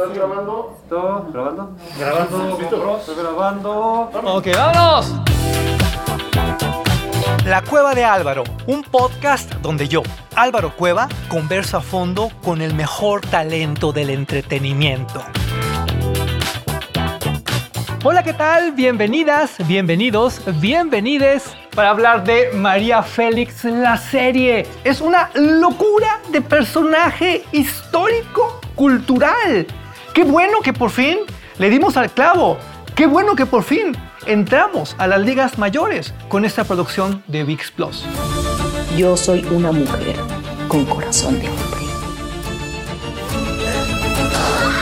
¿Estás grabando? ¿Todo? ¿Grabando? Grabando. ¿Listo? Estoy grabando. Ok, vámonos. La Cueva de Álvaro, un podcast donde yo, Álvaro Cueva, converso a fondo con el mejor talento del entretenimiento. Hola, ¿qué tal? Bienvenidas, bienvenidos, bienvenides para hablar de María Félix, la serie. Es una locura de personaje histórico, cultural. Qué bueno que por fin le dimos al clavo. Qué bueno que por fin entramos a las ligas mayores con esta producción de VIX Plus. Yo soy una mujer con corazón de hombre.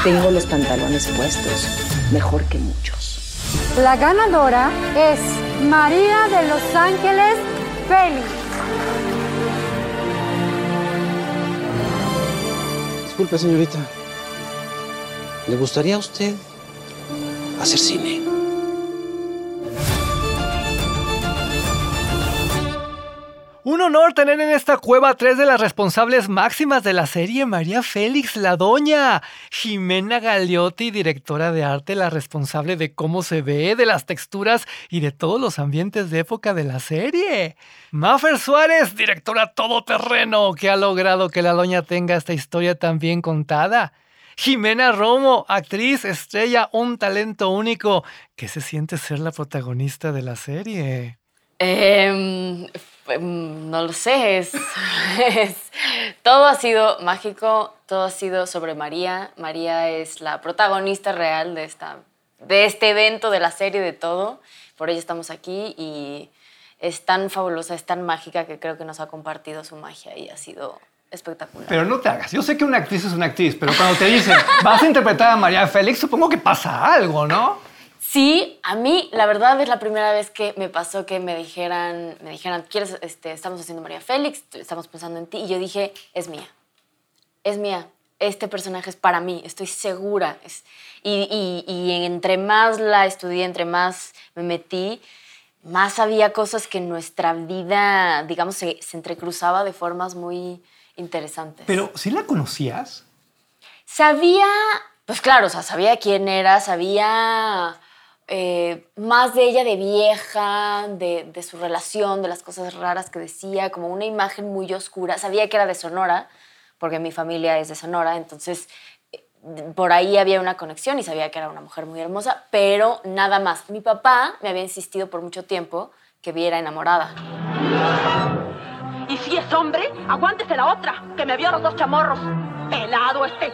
Tengo los pantalones puestos, mejor que muchos. La ganadora es María de Los Ángeles Félix. Disculpe, señorita. ¿Le gustaría a usted hacer cine? Un honor tener en esta cueva a tres de las responsables máximas de la serie, María Félix, la doña, Jimena Galeotti, directora de arte, la responsable de cómo se ve, de las texturas y de todos los ambientes de época de la serie. Mafer Suárez, directora todoterreno, que ha logrado que la doña tenga esta historia tan bien contada. Jimena Romo, actriz, estrella, un talento único. ¿Qué se siente ser la protagonista de la serie? Em, mm, no lo sé, es- todo ha sido mágico, todo ha sido sobre María. María es la protagonista real de, esta, de este evento, de la serie, de todo. Por ello estamos aquí y es tan fabulosa, es tan mágica que creo que nos ha compartido su magia y ha sido espectacular. Pero no te hagas. Yo sé que una actriz es una actriz, pero cuando te dicen, vas a interpretar a María Félix, supongo que pasa algo, ¿no? Sí, a mí la verdad es la primera vez que me pasó que me dijeran, me dijeran, ¿quieres, este, estamos haciendo María Félix, estamos pensando en ti, y yo dije, es mía, es mía, este personaje es para mí, estoy segura. Es- y, y- y entre más la estudié, entre más me metí, más había cosas que en nuestra vida, digamos, se, se entrecruzaba de formas muy interesantes. Pero, ¿sí la conocías? Sabía, pues claro, o sea, sabía quién era, sabía eh, más de ella de vieja, de, de su relación, de las cosas raras que decía, como una imagen muy oscura. Sabía que era de Sonora, porque mi familia es de Sonora, entonces eh, por ahí había una conexión y sabía que era una mujer muy hermosa, pero nada más. Mi papá me había insistido por mucho tiempo que viera enamorada. Y si es hombre, aguántese la otra, que me vio los dos chamorros. Pelado este.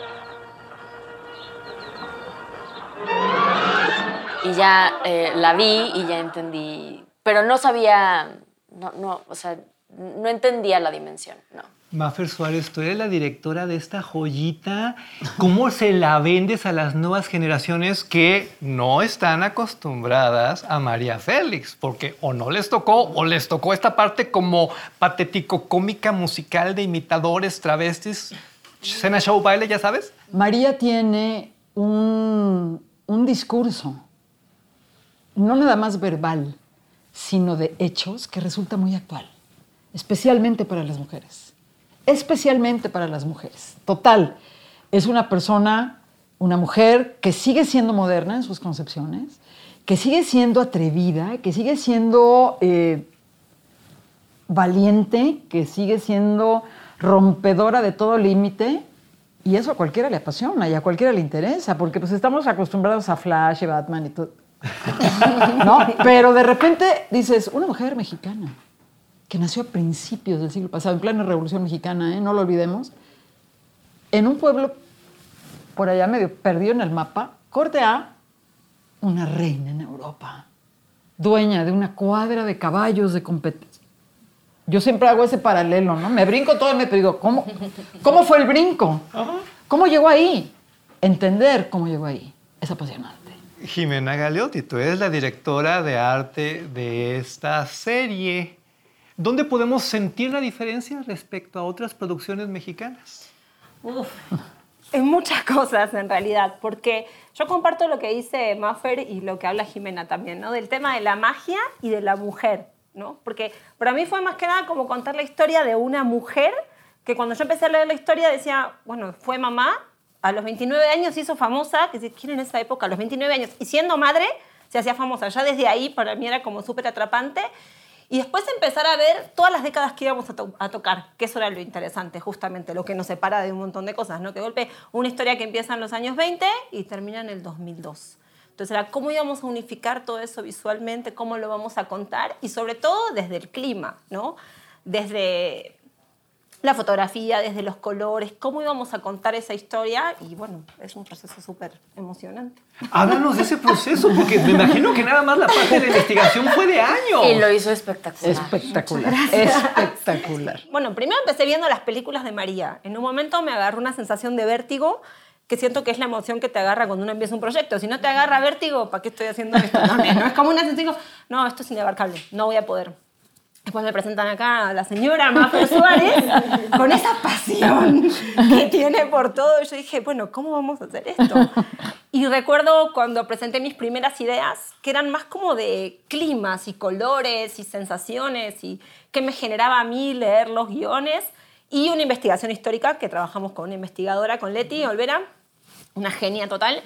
Y ya eh, la vi y ya entendí, pero no sabía, no, no, o sea, no entendía la dimensión, no. Mafer Suárez, tú eres la directora de esta joyita. ¿Cómo se la vendes a las nuevas generaciones que no están acostumbradas a María Félix? Porque o no les tocó o les tocó esta parte como patético-cómica musical de imitadores, travestis, cena, show, baile, ya sabes. María tiene un, un discurso, no nada más verbal, sino de hechos que resulta muy actual, especialmente para las mujeres. Especialmente para las mujeres. Total, es una persona, una mujer que sigue siendo moderna en sus concepciones, que sigue siendo atrevida, que sigue siendo eh, valiente, que sigue siendo rompedora de todo límite. Y eso a cualquiera le apasiona y a cualquiera le interesa, porque pues estamos acostumbrados a Flash y Batman y todo. ¿No? Pero de repente dices, una mujer mexicana que nació a principios del siglo pasado, en plena Revolución Mexicana, ¿eh? no lo olvidemos, en un pueblo por allá medio perdido en el mapa, corte A, una reina en Europa, dueña de una cuadra de caballos de competencia. Yo siempre hago ese paralelo, ¿no? Me brinco todo y me digo, ¿cómo, ¿cómo fue el brinco? ¿Cómo llegó ahí? Entender cómo llegó ahí es apasionante. Jimena Galeotti, tú eres la directora de arte de esta serie. ¿Dónde podemos sentir la diferencia respecto a otras producciones mexicanas? Uf, en muchas cosas en realidad, porque yo comparto lo que dice Maffer y lo que habla Jimena también, ¿no? Del tema de la magia y de la mujer, ¿no? Porque para mí fue más que nada como contar la historia de una mujer que cuando yo empecé a leer la historia decía, bueno, fue mamá, a los 29 años se hizo famosa, que si quieren en esa época, a los 29 años, y siendo madre, se hacía famosa. Ya desde ahí para mí era como súper atrapante. Y después empezar a ver todas las décadas que íbamos a, to- a tocar, que eso era lo interesante, justamente, lo que nos separa de un montón de cosas, ¿no? Que de golpe una historia que empieza en los años 20 y termina en el 2002. Entonces era cómo íbamos a unificar todo eso visualmente, cómo lo vamos a contar y sobre todo desde el clima, ¿no? Desde la fotografía, desde los colores, cómo íbamos a contar esa historia y bueno, es un proceso súper emocionante. Háblanos de ese proceso, porque me imagino que nada más la parte de investigación fue de años. Y lo hizo espectacular. Espectacular. Espectacular. Bueno, primero empecé viendo las películas de María. En un momento me agarró una sensación de vértigo que siento que es la emoción que te agarra cuando uno empieza un proyecto. Si no te agarra vértigo, ¿para qué estoy haciendo esto? No, no, es como una sensación, no, esto es inabarcable, no voy a poder. Después me presentan acá a la señora Mafer Suárez con esa pasión que tiene por todo. Y yo dije, bueno, ¿cómo vamos a hacer esto? Y recuerdo cuando presenté mis primeras ideas, que eran más como de climas y colores y sensaciones y que me generaba a mí leer los guiones y una investigación histórica que trabajamos con una investigadora, con Leti Olvera, una genia total.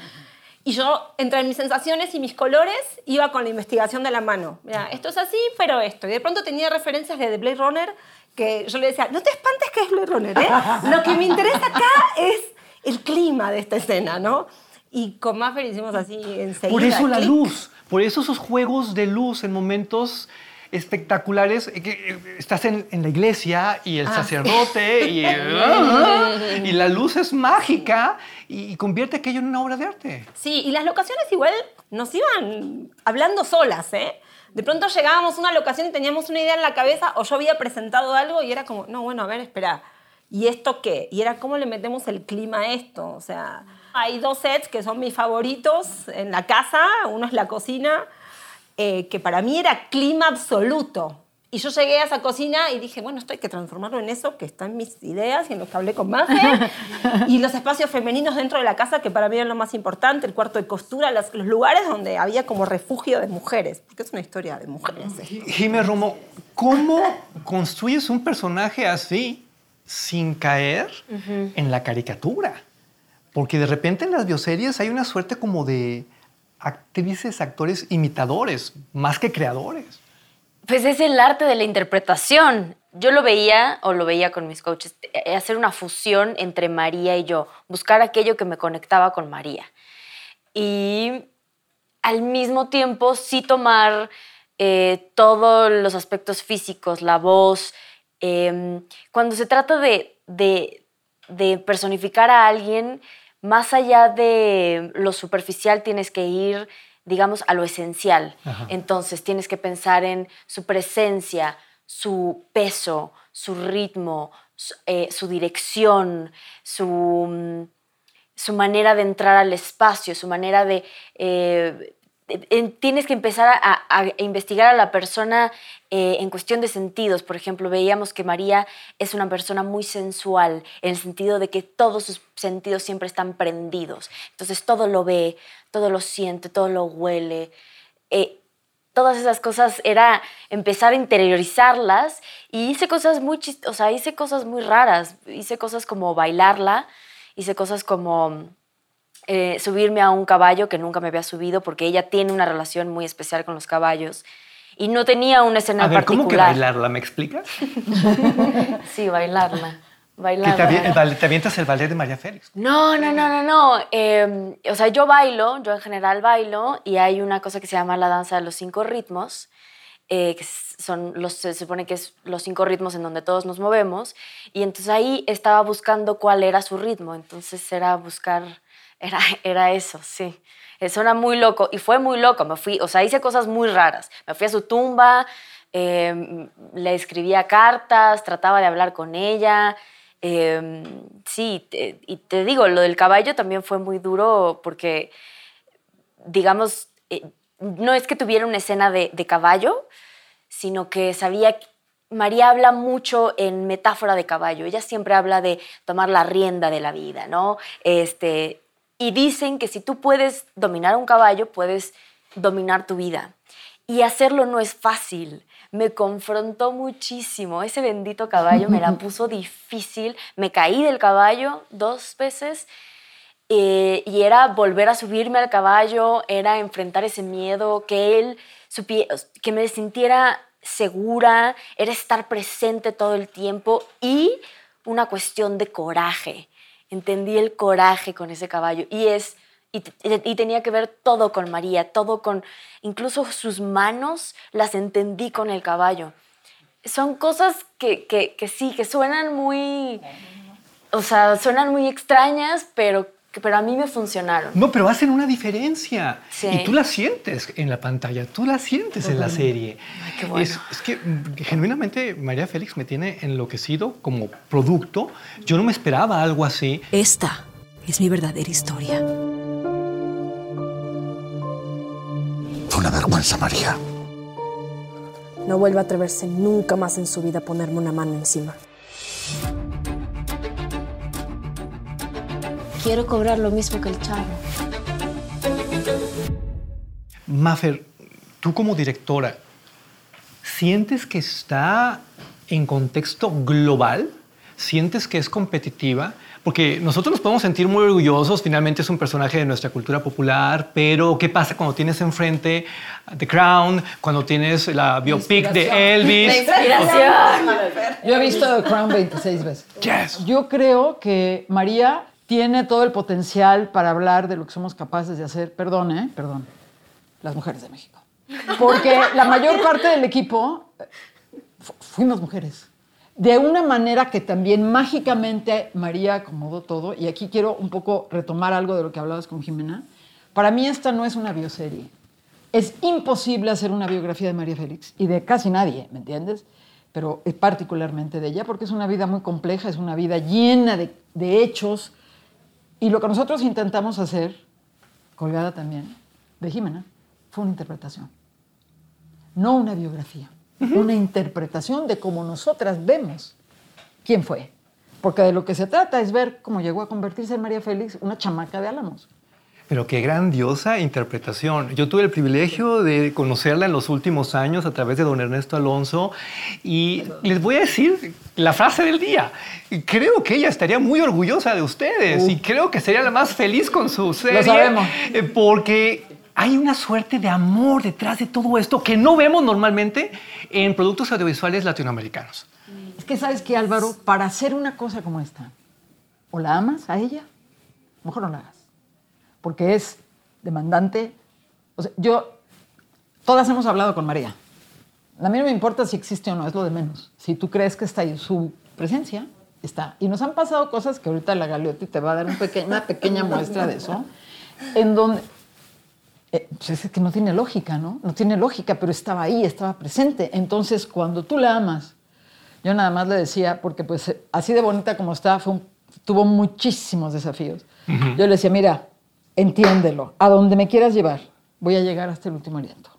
Y yo, entre mis sensaciones y mis colores, iba con la investigación de la mano. Mira, esto es así, pero esto. Y de pronto tenía referencias de The Blade Runner que yo le decía, no te espantes que es Blade Runner, ¿eh? Lo que me interesa acá es el clima de esta escena, ¿no? Y con Maffer hicimos así enseguida. Por eso la luz, por eso esos juegos de luz en momentos espectaculares, eh, que eh, estás en, en la iglesia y el Ah, sacerdote y, el- y la luz es mágica y, y convierte aquello en una obra de arte. Sí, y las locaciones igual nos iban hablando solas, ¿eh? De pronto llegábamos a una locación y teníamos una idea en la cabeza o yo había presentado algo y era como, no, bueno, a ver, espera, ¿y esto qué? Y era cómo le metemos el clima a esto, o sea, hay dos sets que son mis favoritos en la casa, uno es la cocina, eh, que para mí era clima absoluto. Y yo llegué a esa cocina y dije, bueno, esto hay que transformarlo en eso que está en mis ideas y en lo que hablé con Mafe. y los espacios femeninos dentro de la casa, que para mí eran lo más importante, el cuarto de costura, los, los lugares donde había como refugio de mujeres, porque es una historia de mujeres. Jiménez Romo, ¿cómo construyes un personaje así sin caer en la caricatura? Porque de repente en las bioseries hay una suerte como de actrices, actores imitadores, más que creadores. Pues es el arte de la interpretación. Yo lo veía, o lo veía con mis coaches, eh, hacer una fusión entre María y yo, buscar aquello que me conectaba con María. Y al mismo tiempo sí tomar eh, todos los aspectos físicos, la voz. eh, cuando se trata de- de personificar a alguien, más allá de lo superficial tienes que ir, digamos, a lo esencial. Ajá. Entonces tienes que pensar en su presencia, su peso, su ritmo, su, eh, su dirección, su, mm, su manera de entrar al espacio, su manera de... eh, tienes que empezar a, investigar a la persona eh, en cuestión de sentidos. Por ejemplo, veíamos que María es una persona muy sensual, en el sentido de que todos sus sentidos siempre están prendidos. Entonces todo lo ve, todo lo siente, todo lo huele. Eh, todas esas cosas era empezar a interiorizarlas y hice cosas muy o sea, hice cosas muy raras, hice cosas como bailarla, hice cosas como eh, subirme a un caballo que nunca me había subido porque ella tiene una relación muy especial con los caballos y no tenía una escena A ver, ¿cómo que particular. bailarla? ¿Me explicas? Sí, bailarla. Que bailarla. te, te avientas el ballet de María Félix. No, no, no, no, no. Eh, o sea, yo bailo, yo en general bailo, y hay una cosa que se llama la danza de los cinco ritmos, eh, que son los, se supone que es los cinco ritmos en donde todos nos movemos, y entonces ahí estaba buscando cuál era su ritmo, entonces era buscar, era, era eso, sí. Eh, Suena muy loco, y fue muy loco, me fui, o sea, hice cosas muy raras. Me fui a su tumba, eh, le escribía cartas, trataba de hablar con ella, eh, sí, y te digo, lo del caballo también fue muy duro porque, digamos, eh, no es que tuviera una escena de, de caballo, sino que sabía, María habla mucho en metáfora de caballo, ella siempre habla de tomar la rienda de la vida, ¿no? Este, y dicen que si tú puedes dominar un caballo, puedes dominar tu vida. Y hacerlo no es fácil. Me confrontó muchísimo. Ese bendito caballo me la puso difícil. Me caí del caballo dos veces. eh, y era volver a subirme al caballo, era enfrentar ese miedo, que él supie- que me sintiera segura, era estar presente todo el tiempo y una cuestión de coraje. Entendí el coraje con ese caballo y es y, tenía que ver todo con María, todo con incluso sus manos las entendí con el caballo. Son cosas que, que, que sí, que suenan muy, o sea, suenan muy extrañas, pero, pero a mí me funcionaron. No, pero hacen una diferencia. Sí. Y tú la sientes en la pantalla, tú la sientes en la serie. qué bueno. es, es que mm, genuinamente María Félix me tiene enloquecido como producto. Yo no me esperaba algo así. Esta es mi verdadera historia. Fue una vergüenza, María. No vuelva a atreverse nunca más en su vida a ponerme una mano encima. Quiero cobrar lo mismo que el chavo. Maffer, tú como directora, ¿sientes que está en contexto global? ¿Sientes que es competitiva? Porque nosotros nos podemos sentir muy orgullosos, finalmente es un personaje de nuestra cultura popular, pero ¿qué pasa cuando tienes enfrente The Crown, cuando tienes la biopic de Elvis? Yo he visto The Crown 26 veces. Yes. Yo creo que María tiene todo el potencial para hablar de lo que somos capaces de hacer, perdón, ¿eh? Perdón, las mujeres de México. Porque la mayor parte del equipo eh, fu- fuimos mujeres. De una manera que también mágicamente María acomodó todo, y aquí quiero un poco retomar algo de lo que hablabas con Jimena. Para mí esta no es una bioserie. Es imposible hacer una biografía de María Félix y de casi nadie, ¿me entiendes? Pero es particularmente de ella, porque es una vida muy compleja, es una vida llena de, de hechos. Y lo que nosotros intentamos hacer, colgada también, de Jimena, fue una interpretación. No una biografía, una interpretación de cómo nosotras vemos quién fue. Porque de lo que se trata es ver cómo llegó a convertirse en María Félix, una chamaca de Álamos. Pero qué grandiosa interpretación. Yo tuve el privilegio de conocerla en los últimos años a través de don Ernesto Alonso y les voy a decir la frase del día. Creo que ella estaría muy orgullosa de ustedes y creo que sería la más feliz con su serie. sabemos. eh, Porque hay una suerte de amor detrás de todo esto que no vemos normalmente en productos audiovisuales latinoamericanos. Es que sabes que Álvaro, para hacer una cosa como esta, o la amas a ella, mejor no la hagas. Porque es demandante. O sea, yo, todas hemos hablado con María. A mí no me importa si existe o no, es lo de menos. Si tú crees que está ahí su presencia, está. Y nos han pasado cosas que ahorita la Galeotti te va a dar un peque- una pequeña muestra de eso, en donde eh, pues es que no tiene lógica, ¿no? No tiene lógica, pero estaba ahí, estaba presente. Entonces, cuando tú la amas, yo nada más le decía, porque pues así de bonita como está, fue un- tuvo muchísimos desafíos. Yo le decía, mira, entiéndelo, a donde me quieras llevar, voy a llegar hasta el último aliento.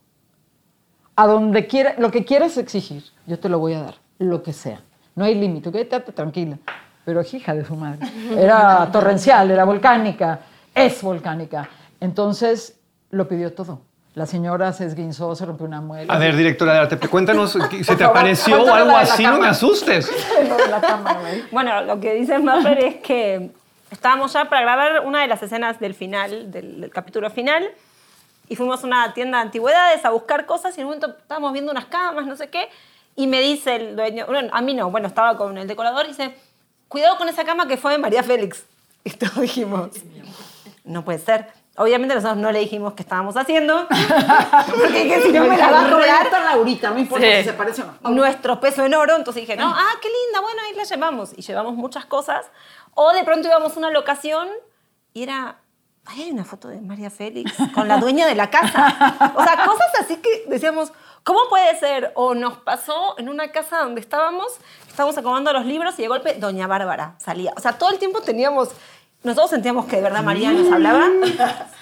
A donde quiera, lo que quieras exigir, yo te lo voy a dar, lo que sea. No hay límite, Tate, tranquila. Pero hija de su madre. Era torrencial, era volcánica, es volcánica. Entonces lo pidió todo. La señora se esguinzó, se rompió una muela. A ver, directora de arte, cuéntanos si Por te favor, apareció algo así, no me asustes. Lo de la cama, güey. Bueno, lo que dice Maffer es que estábamos ya para grabar una de las escenas del final, del, capítulo final, y fuimos a una tienda de antigüedades a buscar cosas y en un momento estábamos viendo unas camas, no sé qué, y me dice el dueño, bueno, a mí no, bueno, estaba con el decorador y dice, cuidado con esa cama que fue de María Félix. Y todos dijimos, no puede ser. Obviamente nosotros no le dijimos qué estábamos haciendo, porque dije, si no me la va a cobrar, Laurita, no me importa Sí. si se parece o no. nuestro peso en oro. Entonces dije, no, ah, qué linda, bueno, ahí la llevamos. Y llevamos muchas cosas. O de pronto íbamos a una locación y era, ay, hay una foto de María Félix con la dueña de la casa. O sea, cosas así que decíamos, ¿cómo puede ser? O nos pasó en una casa donde estábamos, estábamos acomodando los libros y de golpe Doña Bárbara salía. O sea, todo el tiempo teníamos... Nosotros sentíamos que de verdad María nos hablaba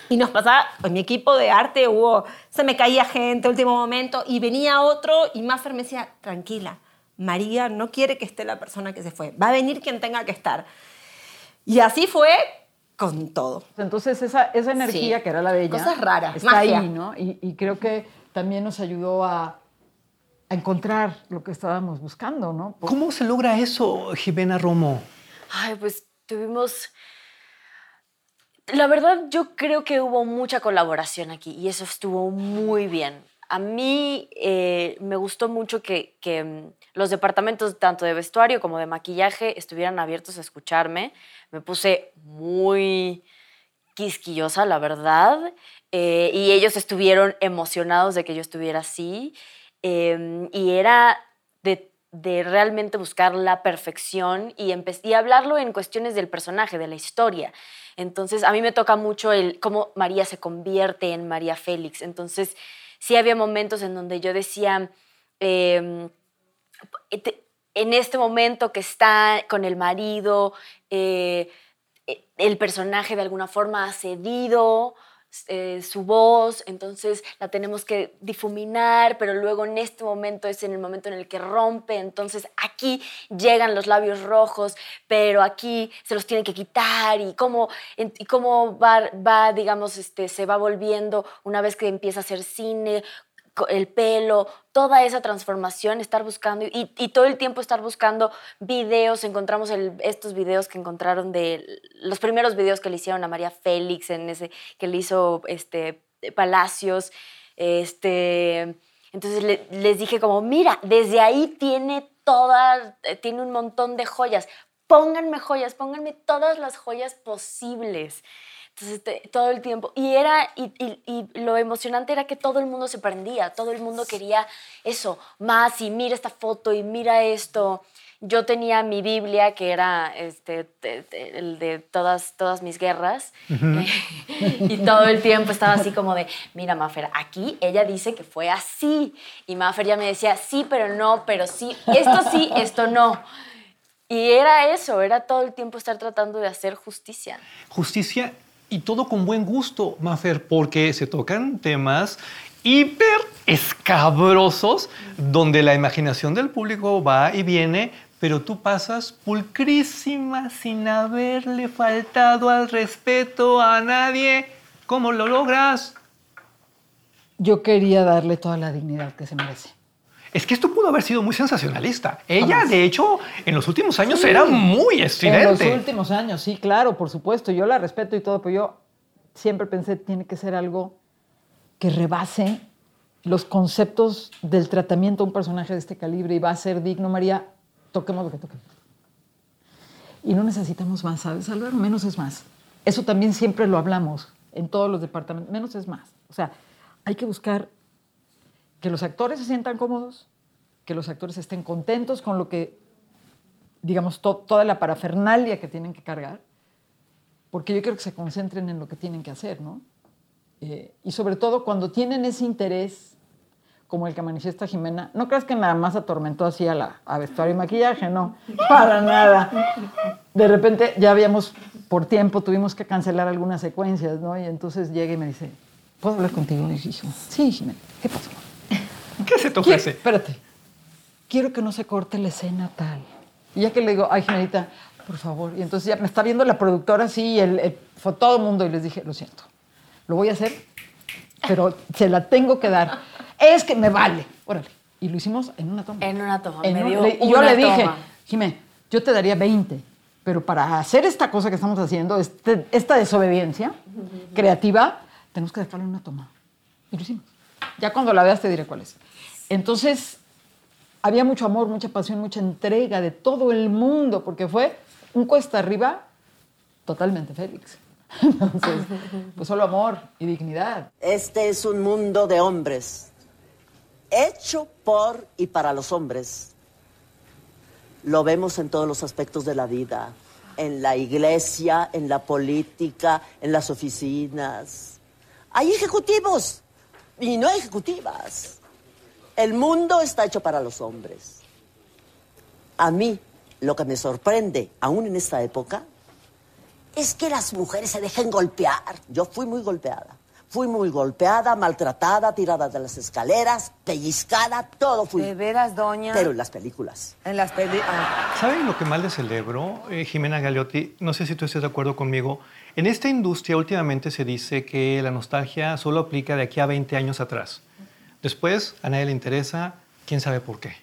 y nos pasaba, en mi equipo de arte hubo, se me caía gente, último momento, y venía otro y Maffer me decía, tranquila, María no quiere que esté la persona que se fue, va a venir quien tenga que estar. Y así fue con todo. Entonces esa, esa energía Sí. que era la de ella Cosas raras, está magia. ahí, ¿no? Y, y creo que también nos ayudó a, a encontrar lo que estábamos buscando, ¿no? ¿Cómo se logra eso, Jimena Romo? Ay, pues tuvimos... La verdad, yo creo que hubo mucha colaboración aquí y eso estuvo muy bien. A mí eh, me gustó mucho que, mm, los departamentos tanto de vestuario como de maquillaje estuvieran abiertos a escucharme. Me puse muy quisquillosa, la verdad, eh, y ellos estuvieron emocionados de que yo estuviera así. eh, y era de, de realmente buscar la perfección y, hablarlo en cuestiones del personaje, de la historia. Entonces, a mí me toca mucho el cómo María se convierte en María Félix. Entonces, sí había momentos en donde yo decía, em, te- en este momento que está con el marido, eh, eh, el personaje de alguna forma ha cedido eh, su voz, entonces la tenemos que difuminar, pero luego en este momento es en el momento en el que rompe, entonces aquí llegan los labios rojos, pero aquí se los tiene que quitar y cómo, y cómo va, va, digamos, este, se va volviendo una vez que empieza a hacer cine, el pelo, toda esa transformación, estar buscando y, todo el tiempo estar buscando videos. Encontramos estos videos que encontraron de los primeros videos que le hicieron a María Félix, en ese que le hizo este, Palacios. Este, entonces le- les dije como, mira, desde ahí tiene toda, eh, tiene un montón de joyas. Pónganme joyas, pónganme todas las joyas posibles. Entonces, te- todo el tiempo. Y, era, y, y- y lo emocionante era que todo el mundo se prendía, todo el mundo quería eso, más, y mira esta foto, y mira esto. Yo tenía mi Biblia, que era este, te- te- el de todas, todas mis guerras, y todo el tiempo estaba así como de, mira, Mafer, aquí ella dice que fue así. Y Mafer ya me decía, sí, pero no, pero sí, esto sí, esto no. Y era eso, era todo el tiempo estar tratando de hacer justicia. Justicia y todo con buen gusto, Mafer, porque se tocan temas hiper escabrosos donde la imaginación del público va y viene, pero tú pasas pulcrísima sin haberle faltado al respeto a nadie. ¿Cómo lo logras? Yo quería darle toda la dignidad que se merece. Es que esto pudo haber sido muy sensacionalista. Ella, de hecho, en los últimos años Sí. era muy En los estridente. últimos años, sí, claro, por supuesto. Yo la respeto y todo, pero yo siempre pensé tiene que ser algo que rebase los conceptos del tratamiento a un personaje de este calibre y va a ser digno, María, toquemos lo que toquemos. Y no necesitamos más, ¿sabes, Álvaro? Menos es más. Eso también siempre lo hablamos en todos los departamentos. Menos es más. O sea, hay que buscar que los actores se sientan cómodos, que los actores estén contentos con lo que, digamos, to- toda la parafernalia que tienen que cargar, porque yo quiero que se concentren en lo que tienen que hacer, ¿no? Eh, y sobre todo cuando tienen ese interés, como el que manifiesta Jimena, no creas que nada más atormentó así a, la, vestuario y maquillaje, no, para nada. De repente ya habíamos, por tiempo, tuvimos que cancelar algunas secuencias, ¿no? Y entonces llega y me dice, ¿puedo hablar contigo? Y sí, Jimena, ¿qué pasó? ¿Qué se te Quiero- ofrece? espérate. Quiero que no se corte la escena tal. Y ya que le digo, ay, Jimenita, por favor. Y entonces ya me está viendo la productora así, el, el- fue todo el mundo. Y les dije, lo siento, lo voy a hacer, pero se la tengo que dar. Es que me vale. Órale. Y lo hicimos en una toma. En una toma, En me un- dio le- y yo le dije, toma. Jimé, yo te daría 20, pero para hacer esta cosa que estamos haciendo, este- esta desobediencia creativa, tenemos que dejarlo en una toma. Y lo hicimos. Ya cuando la veas te diré cuál es. Entonces, había mucho amor, mucha pasión, mucha entrega de todo el mundo, porque fue un cuesta arriba totalmente Félix. Entonces, pues solo amor y dignidad. Este es un mundo de hombres, hecho por y para los hombres. Lo vemos en todos los aspectos de la vida, en la iglesia, en la política, en las oficinas. Hay ejecutivos y no ejecutivas. El mundo está hecho para los hombres. A mí, lo que me sorprende, aún en esta época, es que las mujeres se dejen golpear. Yo fui muy golpeada. Fui muy golpeada, maltratada, tirada de las escaleras, pellizcada, todo fui. ¿De veras, doña? Pero en las películas. En las películas. ¿Saben lo que más le celebro, eh, Jimena Galeotti? No sé si tú estés de acuerdo conmigo. En esta industria últimamente se dice que la nostalgia solo aplica de aquí a 20 años atrás. Después a nadie le interesa, quién sabe por qué.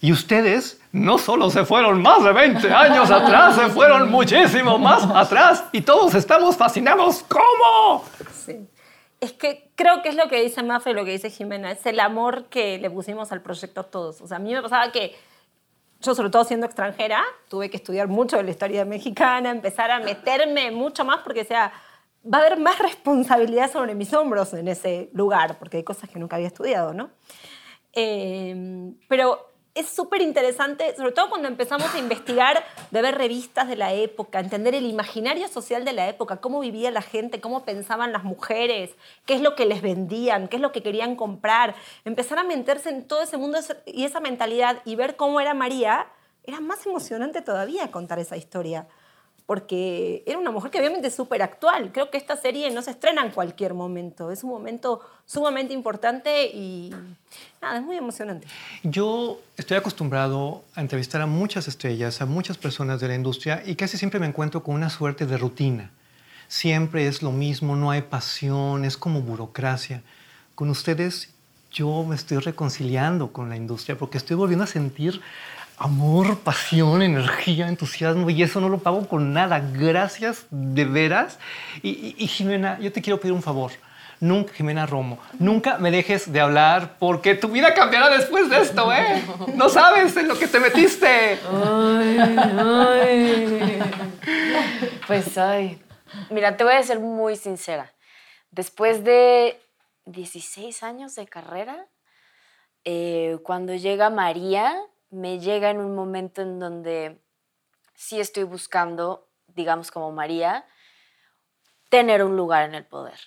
Y ustedes no solo se fueron más de 20 años atrás, se fueron muchísimo más atrás y todos estamos fascinados. ¿Cómo? Sí. Es que creo que es lo que dice Mafe, lo que dice Jimena, es el amor que le pusimos al proyecto todos. O sea, a mí me pasaba que yo, sobre todo siendo extranjera, tuve que estudiar mucho de la historia mexicana, empezar a meterme mucho más porque, sea, va a haber más responsabilidad sobre mis hombros en ese lugar, porque hay cosas que nunca había estudiado, ¿no? Eh, pero es súper interesante, sobre todo cuando empezamos a investigar, de ver revistas de la época, entender el imaginario social de la época, cómo vivía la gente, cómo pensaban las mujeres, qué es lo que les vendían, qué es lo que querían comprar, empezar a meterse en todo ese mundo y esa mentalidad y ver cómo era María, era más emocionante todavía contar esa historia porque era una mujer que obviamente es súper actual. Creo que esta serie no se estrena en cualquier momento. Es un momento sumamente importante y nada, es muy emocionante. Yo estoy acostumbrado a entrevistar a muchas estrellas, a muchas personas de la industria y casi siempre me encuentro con una suerte de rutina. Siempre es lo mismo, no hay pasión, es como burocracia. Con ustedes yo me estoy reconciliando con la industria porque estoy volviendo a sentir amor, pasión, energía, entusiasmo y eso no lo pago con nada. Gracias de veras. Y, Jimena, yo te quiero pedir un favor. Nunca, Jimena Romo, nunca me dejes de hablar porque tu vida cambiará después de esto, ¿eh? No sabes en lo que te metiste. Ay, ay. Pues, ay. Mira, te voy a ser muy sincera. Después de 16 años de carrera, eh, cuando llega María, me llega en un momento en donde sí estoy buscando, digamos como María, tener un lugar en el poder.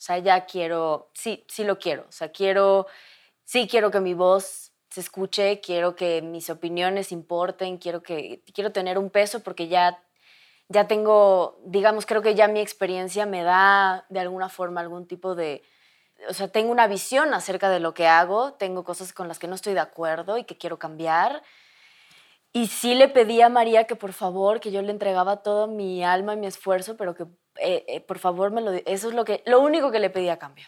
O sea, ya quiero, sí, sí lo quiero. O sea, quiero, sí quiero que mi voz se escuche, quiero que mis opiniones importen, quiero, que, quiero tener un peso porque ya, ya tengo, digamos, creo que ya mi experiencia me da de alguna forma algún tipo de, o sea, tengo una visión acerca de lo que hago, tengo cosas con las que no estoy de acuerdo y que quiero cambiar. Y sí le pedí a María que por favor, que yo le entregaba todo mi alma y mi esfuerzo, pero que eh, eh, por favor me lo... Eso es lo, que, lo único que le pedí a cambio.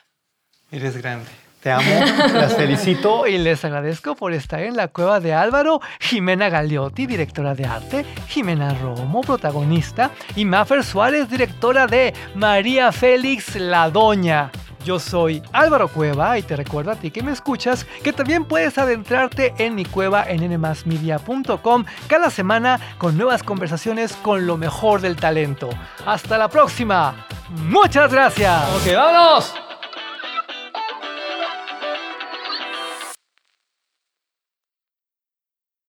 Eres grande. Te amo, las felicito y les agradezco por estar en la cueva de Álvaro, Jimena Gagliotti, directora de arte, Jimena Romo, protagonista, y Mafer Suárez, directora de María Félix La Doña. Yo soy Álvaro Cueva y te recuerdo a ti que me escuchas que también puedes adentrarte en mi cueva en nmasmedia.com cada semana con nuevas conversaciones con lo mejor del talento. Hasta la próxima. Muchas gracias. Ok, vámonos.